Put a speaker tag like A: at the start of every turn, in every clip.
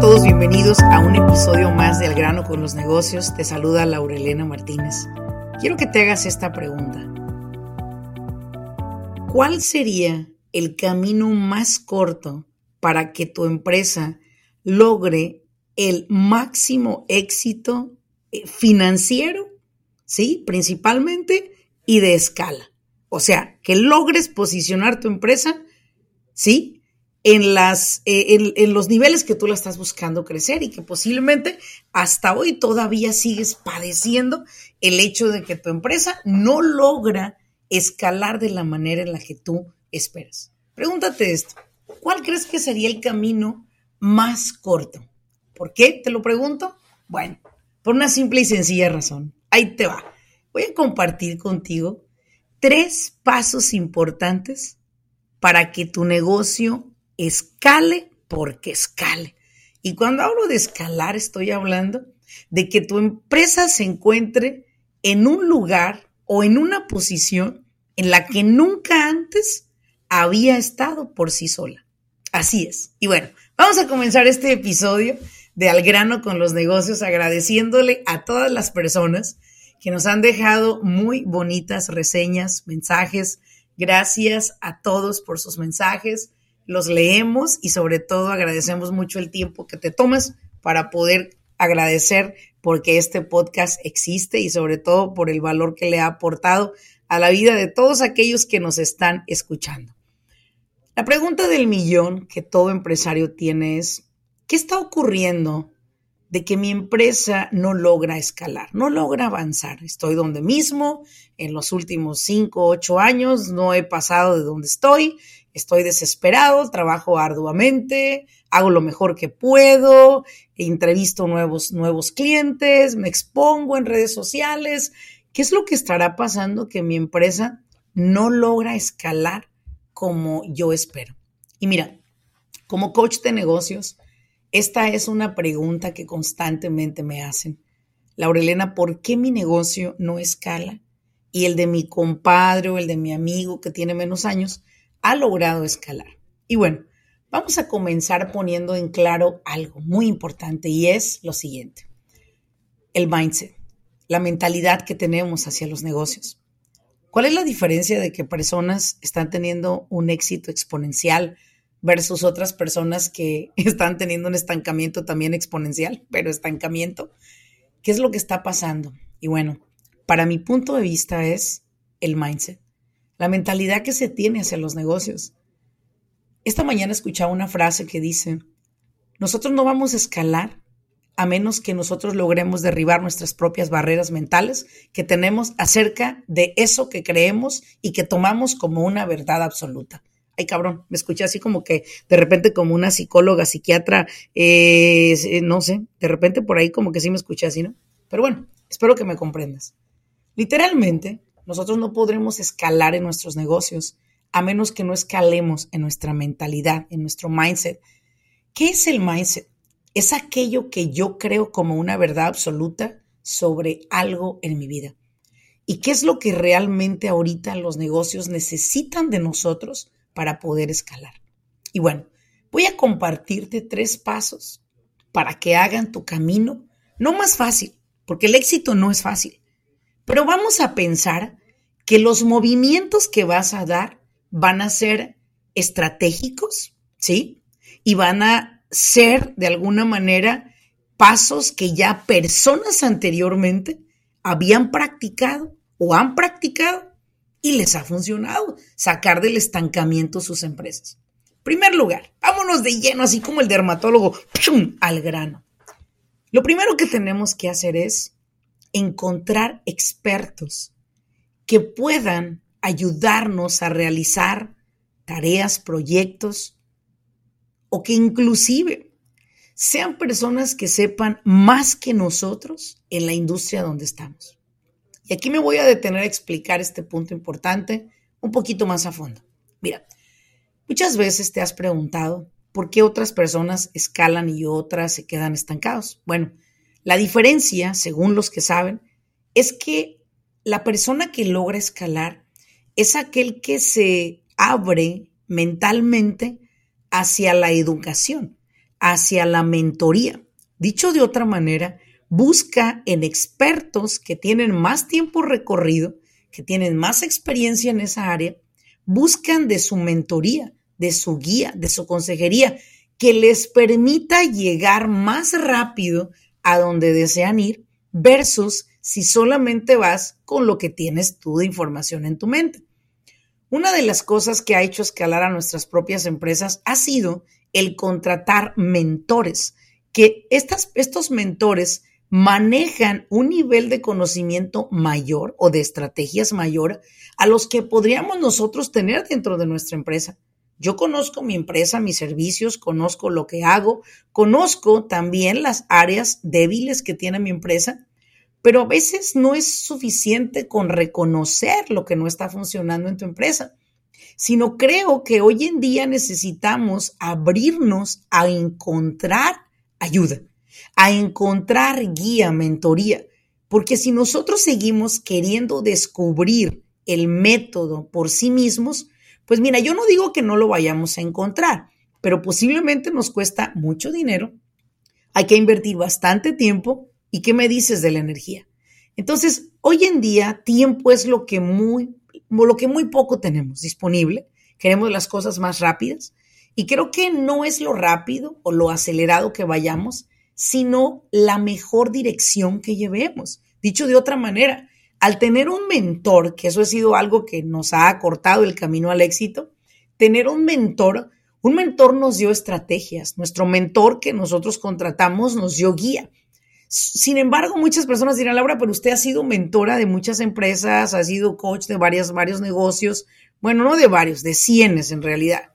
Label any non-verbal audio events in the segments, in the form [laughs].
A: Todos? Bienvenidos a un episodio más de grano con los negocios. Te saluda Laurelena Martínez. Quiero que te hagas esta pregunta. ¿Cuál sería el camino más corto para que tu empresa logre el máximo éxito eh, financiero, ¿sí? Principalmente y de escala. O sea, que logres posicionar tu empresa, ¿sí? En, las, eh, en, los niveles que tú la estás buscando crecer y que posiblemente hasta hoy todavía sigues padeciendo el hecho de que tu empresa no logra escalar de la manera en la que tú esperas. Pregúntate esto, ¿cuál crees que sería el camino más corto? ¿Por qué? Te lo pregunto. Bueno, por una simple y sencilla razón. Ahí te va. Voy a compartir contigo tres pasos importantes para que tu negocio escale porque escale. Y cuando hablo de escalar, estoy hablando de que tu empresa se encuentre en un lugar o en una posición en la que nunca antes había estado por sí sola. Así es. Y bueno, vamos a comenzar este episodio de Al grano con los negocios agradeciéndole a todas las personas que nos han dejado muy bonitas reseñas, mensajes. Gracias a todos por sus mensajes. Los leemos y sobre todo agradecemos mucho el tiempo que te tomas para poder agradecer porque este podcast existe y sobre todo por el valor que le ha aportado a la vida de todos aquellos que nos están escuchando. La pregunta del millón que todo empresario tiene es, ¿qué está ocurriendo de que mi empresa no logra escalar, no logra avanzar? Estoy donde mismo, en los últimos cinco, ocho años no he pasado de donde estoy, estoy desesperado, trabajo arduamente, hago lo mejor que puedo, entrevisto nuevos, nuevos clientes, me expongo en redes sociales, ¿Qué es lo que estará pasando que mi empresa no logra escalar como yo espero? Y mira, como coach de negocios, esta es una pregunta que constantemente me hacen. Laurelena, ¿por qué mi negocio no escala? Y el de mi compadre o el de mi amigo que tiene menos años ha logrado escalar. Y bueno, vamos a comenzar poniendo en claro algo muy importante y es lo siguiente. El mindset la mentalidad que tenemos hacia los negocios. ¿Cuál es la diferencia de que personas están teniendo un éxito exponencial versus otras personas que [laughs] están teniendo un estancamiento también exponencial, pero estancamiento? ¿Qué es lo que está pasando? Y bueno, para mi punto de vista es el mindset, la mentalidad que se tiene hacia los negocios. Esta mañana escuchaba una frase que dice, nosotros no vamos a escalar a menos que nosotros logremos derribar nuestras propias barreras mentales que tenemos acerca de eso que creemos y que tomamos como una verdad absoluta. Ay, cabrón, me escuché así como que de repente como una psicóloga, psiquiatra, eh, no sé, de repente por ahí como que sí me escuché así, ¿no? Pero bueno, espero que me comprendas. Literalmente, nosotros no podremos escalar en nuestros negocios a menos que no escalemos en nuestra mentalidad, en nuestro mindset. ¿Qué es el mindset? es aquello que yo creo como una verdad absoluta sobre algo en mi vida. ¿Y qué es lo que realmente ahorita los negocios necesitan de nosotros para poder escalar? Y bueno, voy a compartirte tres pasos para que hagan tu camino no más fácil, porque el éxito no es fácil, pero vamos a pensar que los movimientos que vas a dar van a ser estratégicos, ¿sí? Y van a ser de alguna manera pasos que ya personas anteriormente habían practicado o han practicado y les ha funcionado sacar del estancamiento sus empresas. Primer lugar, vámonos de lleno, así como el dermatólogo, al grano. Lo primero que tenemos que hacer es encontrar expertos que puedan ayudarnos a realizar tareas, proyectos, o que inclusive sean personas que sepan más que nosotros en la industria donde estamos. Y aquí me voy a detener a explicar este punto importante un poquito más a fondo. Mira, muchas veces te has preguntado por qué otras personas escalan y otras se quedan estancados. Bueno, la diferencia, según los que saben, es que la persona que logra escalar es aquel que se abre mentalmente hacia la educación, hacia la mentoría. Dicho de otra manera, busca en expertos que tienen más tiempo recorrido, que tienen más experiencia en esa área, buscan de su mentoría, de su guía, de su consejería, que les permita llegar más rápido a donde desean ir versus si solamente vas con lo que tienes tú de información en tu mente. Una de las cosas que ha hecho escalar a nuestras propias empresas ha sido el contratar mentores, que estas, estos mentores manejan un nivel de conocimiento mayor o de estrategias mayor a los que podríamos nosotros tener dentro de nuestra empresa. Yo conozco mi empresa, mis servicios, conozco lo que hago, conozco también las áreas débiles que tiene mi empresa, pero a veces no es suficiente con reconocer lo que no está funcionando en tu empresa, sino creo que hoy en día necesitamos abrirnos a encontrar ayuda, a encontrar guía, mentoría, porque si nosotros seguimos queriendo descubrir el método por sí mismos, pues mira, yo no digo que no lo vayamos a encontrar, pero posiblemente nos cuesta mucho dinero, hay que invertir bastante tiempo y ¿qué me dices de la energía? Entonces, hoy en día tiempo es lo que muy lo que muy poco tenemos disponible. Queremos las cosas más rápidas y creo que no es lo rápido o lo acelerado que vayamos, sino la mejor dirección que llevemos. Dicho de otra manera, al tener un mentor, que eso ha sido algo que nos ha acortado el camino al éxito, tener un mentor, un mentor nos dio estrategias, nuestro mentor que nosotros contratamos nos dio guía. Sin embargo, muchas personas dirán, Laura, pero usted ha sido mentora de muchas empresas, ha sido coach de varias, varios negocios, bueno, no de varios, de cienes en realidad.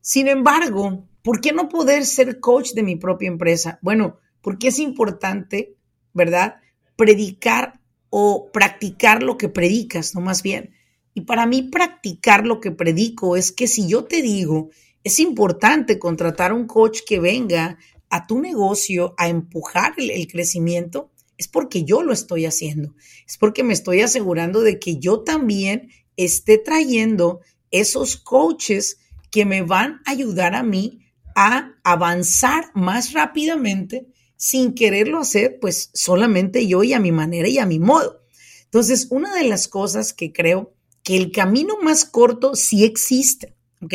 A: Sin embargo, ¿por qué no poder ser coach de mi propia empresa? Bueno, porque es importante, ¿verdad? Predicar o practicar lo que predicas, no más bien. Y para mí practicar lo que predico es que si yo te digo, es importante contratar un coach que venga a tu negocio a empujar el, crecimiento, es porque yo lo estoy haciendo. Es porque me estoy asegurando de que yo también esté trayendo esos coaches que me van a ayudar a mí a avanzar más rápidamente sin quererlo hacer, pues solamente yo y a mi manera y a mi modo. Entonces, una de las cosas que creo que el camino más corto sí existe, ¿ok?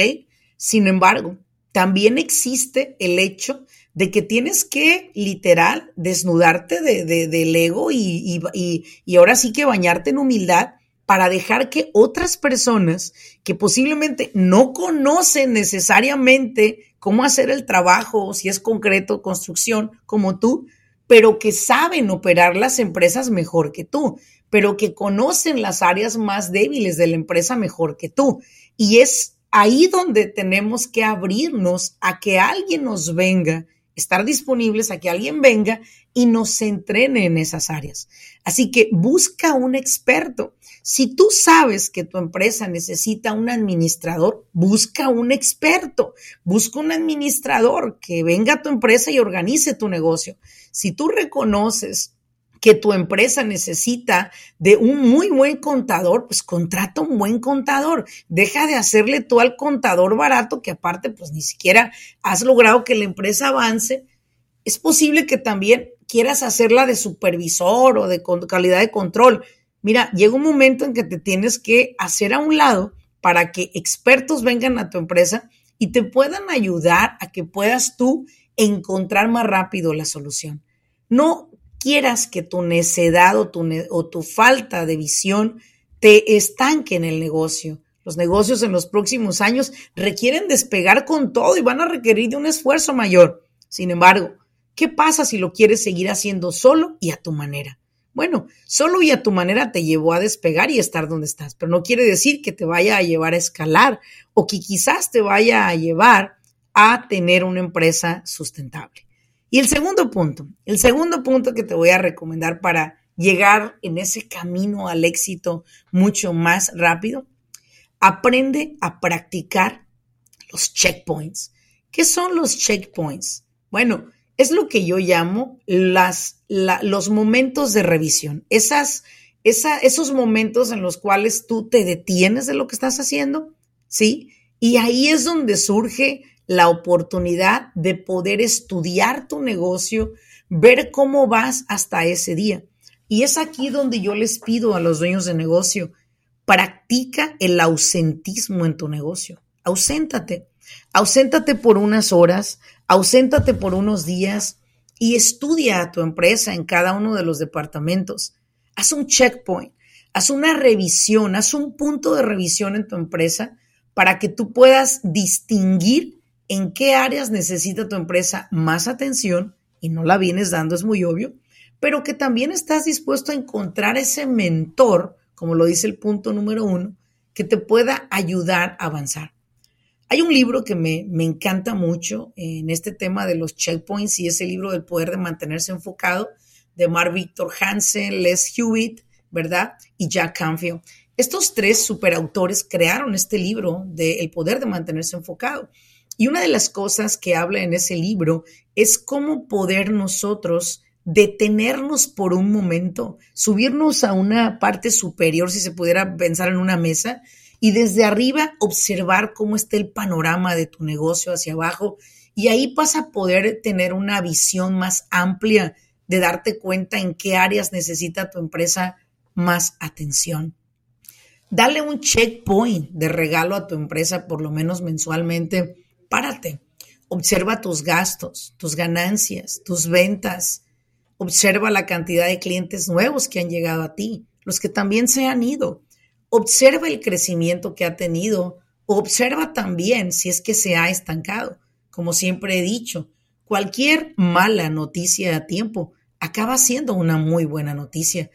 A: Sin embargo, también existe el hecho de que tienes que literal desnudarte de, del ego y, y, y ahora sí que bañarte en humildad para dejar que otras personas que posiblemente no conocen necesariamente cómo hacer el trabajo, si es concreto, construcción, como tú, pero que saben operar las empresas mejor que tú, pero que conocen las áreas más débiles de la empresa mejor que tú. Y es ahí donde tenemos que abrirnos a que alguien nos venga, estar disponibles a que alguien venga y nos entrene en esas áreas. Así que busca un experto. Si tú sabes que tu empresa necesita un administrador, busca un experto, busca un administrador que venga a tu empresa y organice tu negocio. Si tú reconoces que tu empresa necesita de un muy buen contador, pues contrata un buen contador. Deja de hacerle tú al contador barato que aparte pues ni siquiera has logrado que la empresa avance. Es posible que también quieras hacerla de supervisor o de calidad de control. Mira, llega un momento en que te tienes que hacer a un lado para que expertos vengan a tu empresa y te puedan ayudar a que puedas tú encontrar más rápido la solución. No quieras que tu necedad o tu, o tu falta de visión te estanque en el negocio. Los negocios en los próximos años requieren despegar con todo y van a requerir de un esfuerzo mayor. Sin embargo, ¿Qué pasa si lo quieres seguir haciendo solo y a tu manera? Bueno, solo y a tu manera te llevó a despegar y estar donde estás, pero no quiere decir que te vaya a llevar a escalar o que quizás te vaya a llevar a tener una empresa sustentable. Y el segundo punto, el segundo punto que te voy a recomendar para llegar en ese camino al éxito mucho más rápido, aprende a practicar los checkpoints. ¿Qué son los checkpoints? Bueno, es lo que yo llamo las, los momentos de revisión, esas, esos momentos en los cuales tú te detienes de lo que estás haciendo, ¿sí? Y ahí es donde surge la oportunidad de poder estudiar tu negocio, ver cómo vas hasta ese día. Y es aquí donde yo les pido a los dueños de negocio, practica el ausentismo en tu negocio. Auséntate. Auséntate por unas horas, auséntate por unos días y estudia a tu empresa en cada uno de los departamentos. Haz un checkpoint, haz una revisión, haz un punto de revisión en tu empresa para que tú puedas distinguir en qué áreas necesita tu empresa más atención y no la vienes dando, es muy obvio, pero que también estás dispuesto a encontrar ese mentor, como lo dice el punto número uno, que te pueda ayudar a avanzar. Hay un libro que me, encanta mucho en este tema de los checkpoints y es el libro del poder de mantenerse enfocado de Mark Victor Hansen, Les Hewitt, ¿verdad? Y Jack Canfield. Estos tres superautores crearon este libro de El poder de mantenerse enfocado. Y una de las cosas que habla en ese libro es cómo poder nosotros detenernos por un momento, subirnos a una parte superior, si se pudiera pensar en una mesa, y desde arriba observar cómo está el panorama de tu negocio hacia abajo y ahí vas a poder tener una visión más amplia de darte cuenta en qué áreas necesita tu empresa más atención. Dale un checkpoint de regalo a tu empresa por lo menos mensualmente. Párate. Observa tus gastos, tus ganancias, tus ventas. Observa la cantidad de clientes nuevos que han llegado a ti, los que también se han ido observa el crecimiento que ha tenido, observa también si es que se ha estancado. Como siempre he dicho, cualquier mala noticia a tiempo acaba siendo una muy buena noticia.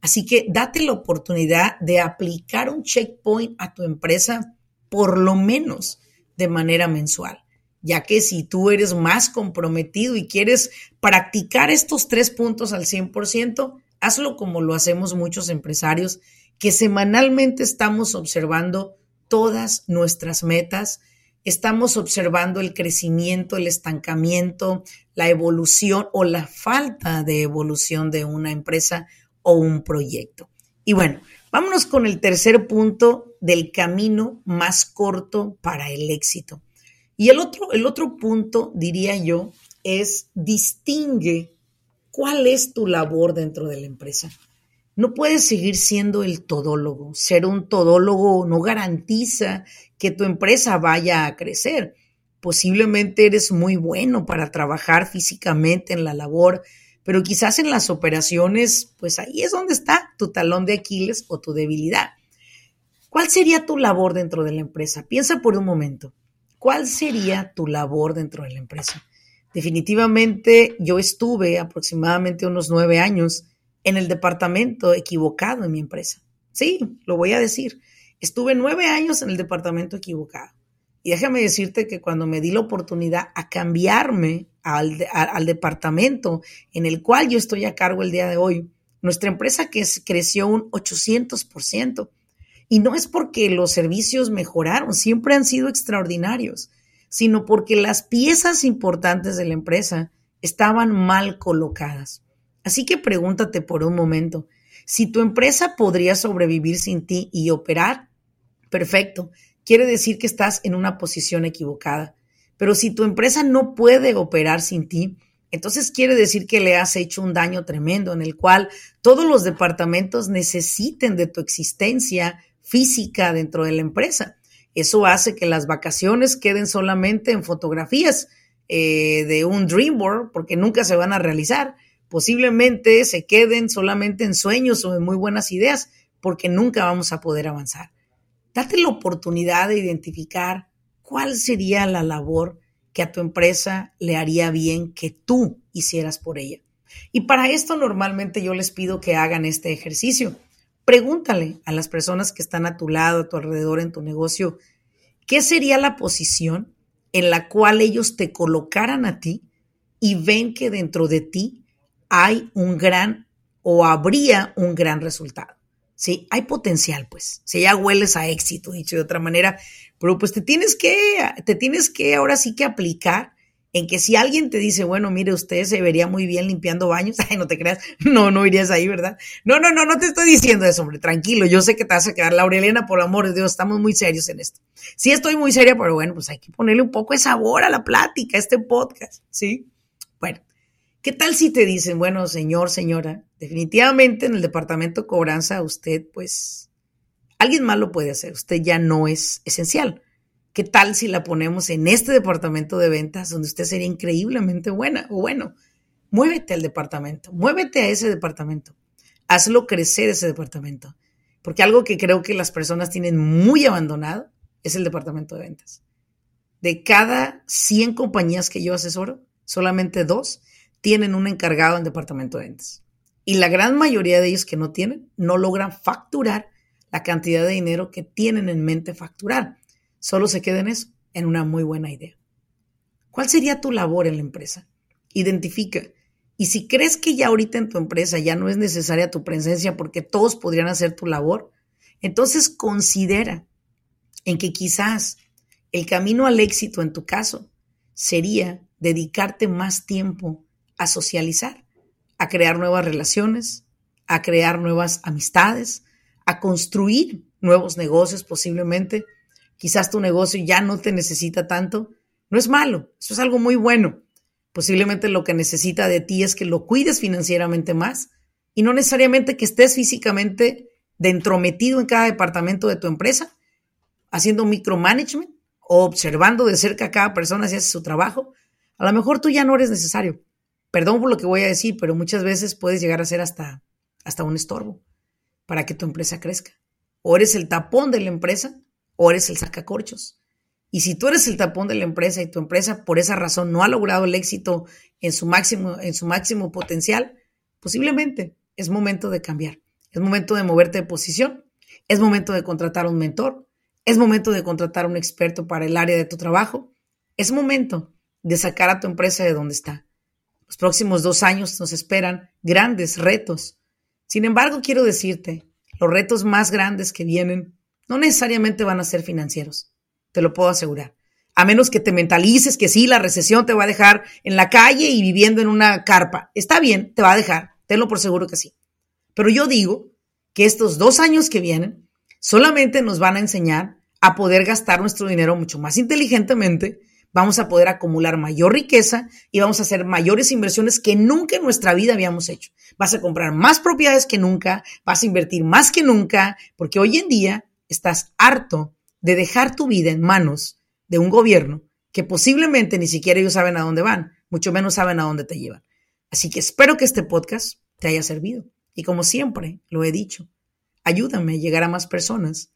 A: Así que date la oportunidad de aplicar un checkpoint a tu empresa por lo menos de manera mensual, ya que si tú eres más comprometido y quieres practicar estos tres puntos al 100%, hazlo como lo hacemos muchos empresarios que semanalmente estamos observando todas nuestras metas, estamos observando el crecimiento, el estancamiento, la evolución o la falta de evolución de una empresa o un proyecto. Y bueno, vámonos con el tercer punto del camino más corto para el éxito. Y el otro, el otro punto, diría yo, es distingue cuál es tu labor dentro de la empresa. No puedes seguir siendo el todólogo. Ser un todólogo no garantiza que tu empresa vaya a crecer. Posiblemente eres muy bueno para trabajar físicamente en la labor, pero quizás en las operaciones, pues ahí es donde está tu talón de Aquiles o tu debilidad. ¿Cuál sería tu labor dentro de la empresa? Piensa por un momento. ¿Cuál sería tu labor dentro de la empresa? Definitivamente yo estuve aproximadamente unos nueve años en el departamento equivocado en mi empresa. Sí, lo voy a decir. Estuve nueve años en el departamento equivocado. Y déjame decirte que cuando me di la oportunidad a cambiarme al, al, departamento en el cual yo estoy a cargo el día de hoy, nuestra empresa que creció un 800%. Y no es porque los servicios mejoraron, siempre han sido extraordinarios, sino porque las piezas importantes de la empresa estaban mal colocadas. Así que pregúntate por un momento, si tu empresa podría sobrevivir sin ti y operar, perfecto, quiere decir que estás en una posición equivocada. Pero si tu empresa no puede operar sin ti, entonces quiere decir que le has hecho un daño tremendo en el cual todos los departamentos necesiten de tu existencia física dentro de la empresa. Eso hace que las vacaciones queden solamente en fotografías eh, de un dream board porque nunca se van a realizar posiblemente se queden solamente en sueños o en muy buenas ideas, porque nunca vamos a poder avanzar. Date la oportunidad de identificar cuál sería la labor que a tu empresa le haría bien que tú hicieras por ella. Y para esto normalmente yo les pido que hagan este ejercicio. Pregúntale a las personas que están a tu lado, a tu alrededor en tu negocio, ¿qué sería la posición en la cual ellos te colocaran a ti y ven que dentro de ti hay un gran o habría un gran resultado? Sí, hay potencial, pues. Si ya hueles a éxito, dicho de otra manera, pero pues te tienes que, te tienes que ahora sí que aplicar en que si alguien te dice, bueno, mire, usted se vería muy bien limpiando baños, [laughs] ay, no te creas, no, no irías ahí, ¿verdad? No, no, no, no te estoy diciendo eso, hombre, tranquilo, yo sé que te vas a quedar, Laurelena, por amor de Dios, estamos muy serios en esto. Sí estoy muy seria, pero bueno, pues hay que ponerle un poco de sabor a la plática, a este podcast, ¿sí? Bueno, ¿qué tal si te dicen, bueno, señor, señora, definitivamente en el departamento cobranza usted, pues, alguien más lo puede hacer, usted ya no es esencial ¿Qué tal si la ponemos en este departamento de ventas donde usted sería increíblemente buena o bueno? Muévete al departamento, muévete a ese departamento, hazlo crecer ese departamento. Porque algo que creo que las personas tienen muy abandonado es el departamento de ventas. De cada 100 compañías que yo asesoro, solamente dos tienen un encargado en departamento de ventas. Y la gran mayoría de ellos que no tienen, no logran facturar la cantidad de dinero que tienen en mente facturar. Solo se queda en eso, en una muy buena idea. ¿Cuál sería tu labor en la empresa? Identifica. Y si crees que ya ahorita en tu empresa ya no es necesaria tu presencia porque todos podrían hacer tu labor, entonces considera en que quizás el camino al éxito en tu caso sería dedicarte más tiempo a socializar, a crear nuevas relaciones, a crear nuevas amistades, a construir nuevos negocios posiblemente quizás tu negocio ya no te necesita tanto, no es malo, eso es algo muy bueno. Posiblemente lo que necesita de ti es que lo cuides financieramente más y no necesariamente que estés físicamente dentro metido en cada departamento de tu empresa, haciendo micromanagement o observando de cerca a cada persona si hace su trabajo. A lo mejor tú ya no eres necesario. Perdón por lo que voy a decir, pero muchas veces puedes llegar a ser hasta, hasta un estorbo para que tu empresa crezca. O eres el tapón de la empresa o eres el sacacorchos. Y si tú eres el tapón de la empresa y tu empresa por esa razón no ha logrado el éxito en su máximo, en su máximo potencial, posiblemente es momento de cambiar. Es momento de moverte de posición. Es momento de contratar a un mentor. Es momento de contratar a un experto para el área de tu trabajo. Es momento de sacar a tu empresa de donde está. Los próximos dos años nos esperan grandes retos. Sin embargo, quiero decirte, los retos más grandes que vienen no necesariamente van a ser financieros, te lo puedo asegurar. A menos que te mentalices que sí, la recesión te va a dejar en la calle y viviendo en una carpa. Está bien, te va a dejar, tenlo por seguro que sí. Pero yo digo que estos dos años que vienen solamente nos van a enseñar a poder gastar nuestro dinero mucho más inteligentemente, vamos a poder acumular mayor riqueza y vamos a hacer mayores inversiones que nunca en nuestra vida habíamos hecho. Vas a comprar más propiedades que nunca, vas a invertir más que nunca, porque hoy en día estás harto de dejar tu vida en manos de un gobierno que posiblemente ni siquiera ellos saben a dónde van, mucho menos saben a dónde te llevan. Así que espero que este podcast te haya servido. Y como siempre lo he dicho, ayúdame a llegar a más personas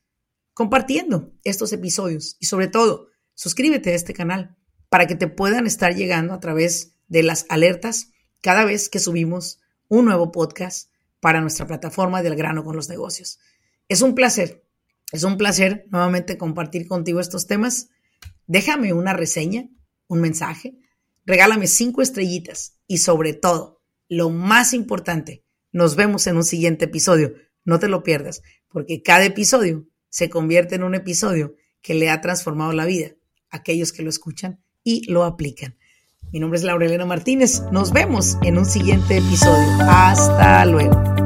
A: compartiendo estos episodios y sobre todo, suscríbete a este canal para que te puedan estar llegando a través de las alertas cada vez que subimos un nuevo podcast para nuestra plataforma del grano con los negocios. Es un placer es un placer nuevamente compartir contigo estos temas. Déjame una reseña, un mensaje, regálame cinco estrellitas y sobre todo, lo más importante, nos vemos en un siguiente episodio. No te lo pierdas, porque cada episodio se convierte en un episodio que le ha transformado la vida aquellos que lo escuchan y lo aplican. Mi nombre es Laurelena Martínez. Nos vemos en un siguiente episodio. Hasta luego.